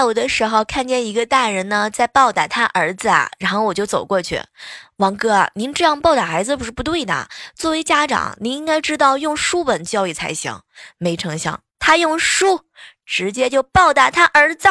下午的时候看见一个大人呢在暴打他儿子啊然后我就走过去。王哥您这样暴打孩子不是不对的作为家长您应该知道用书本教育才行。没成想他用书直接就暴打他儿子。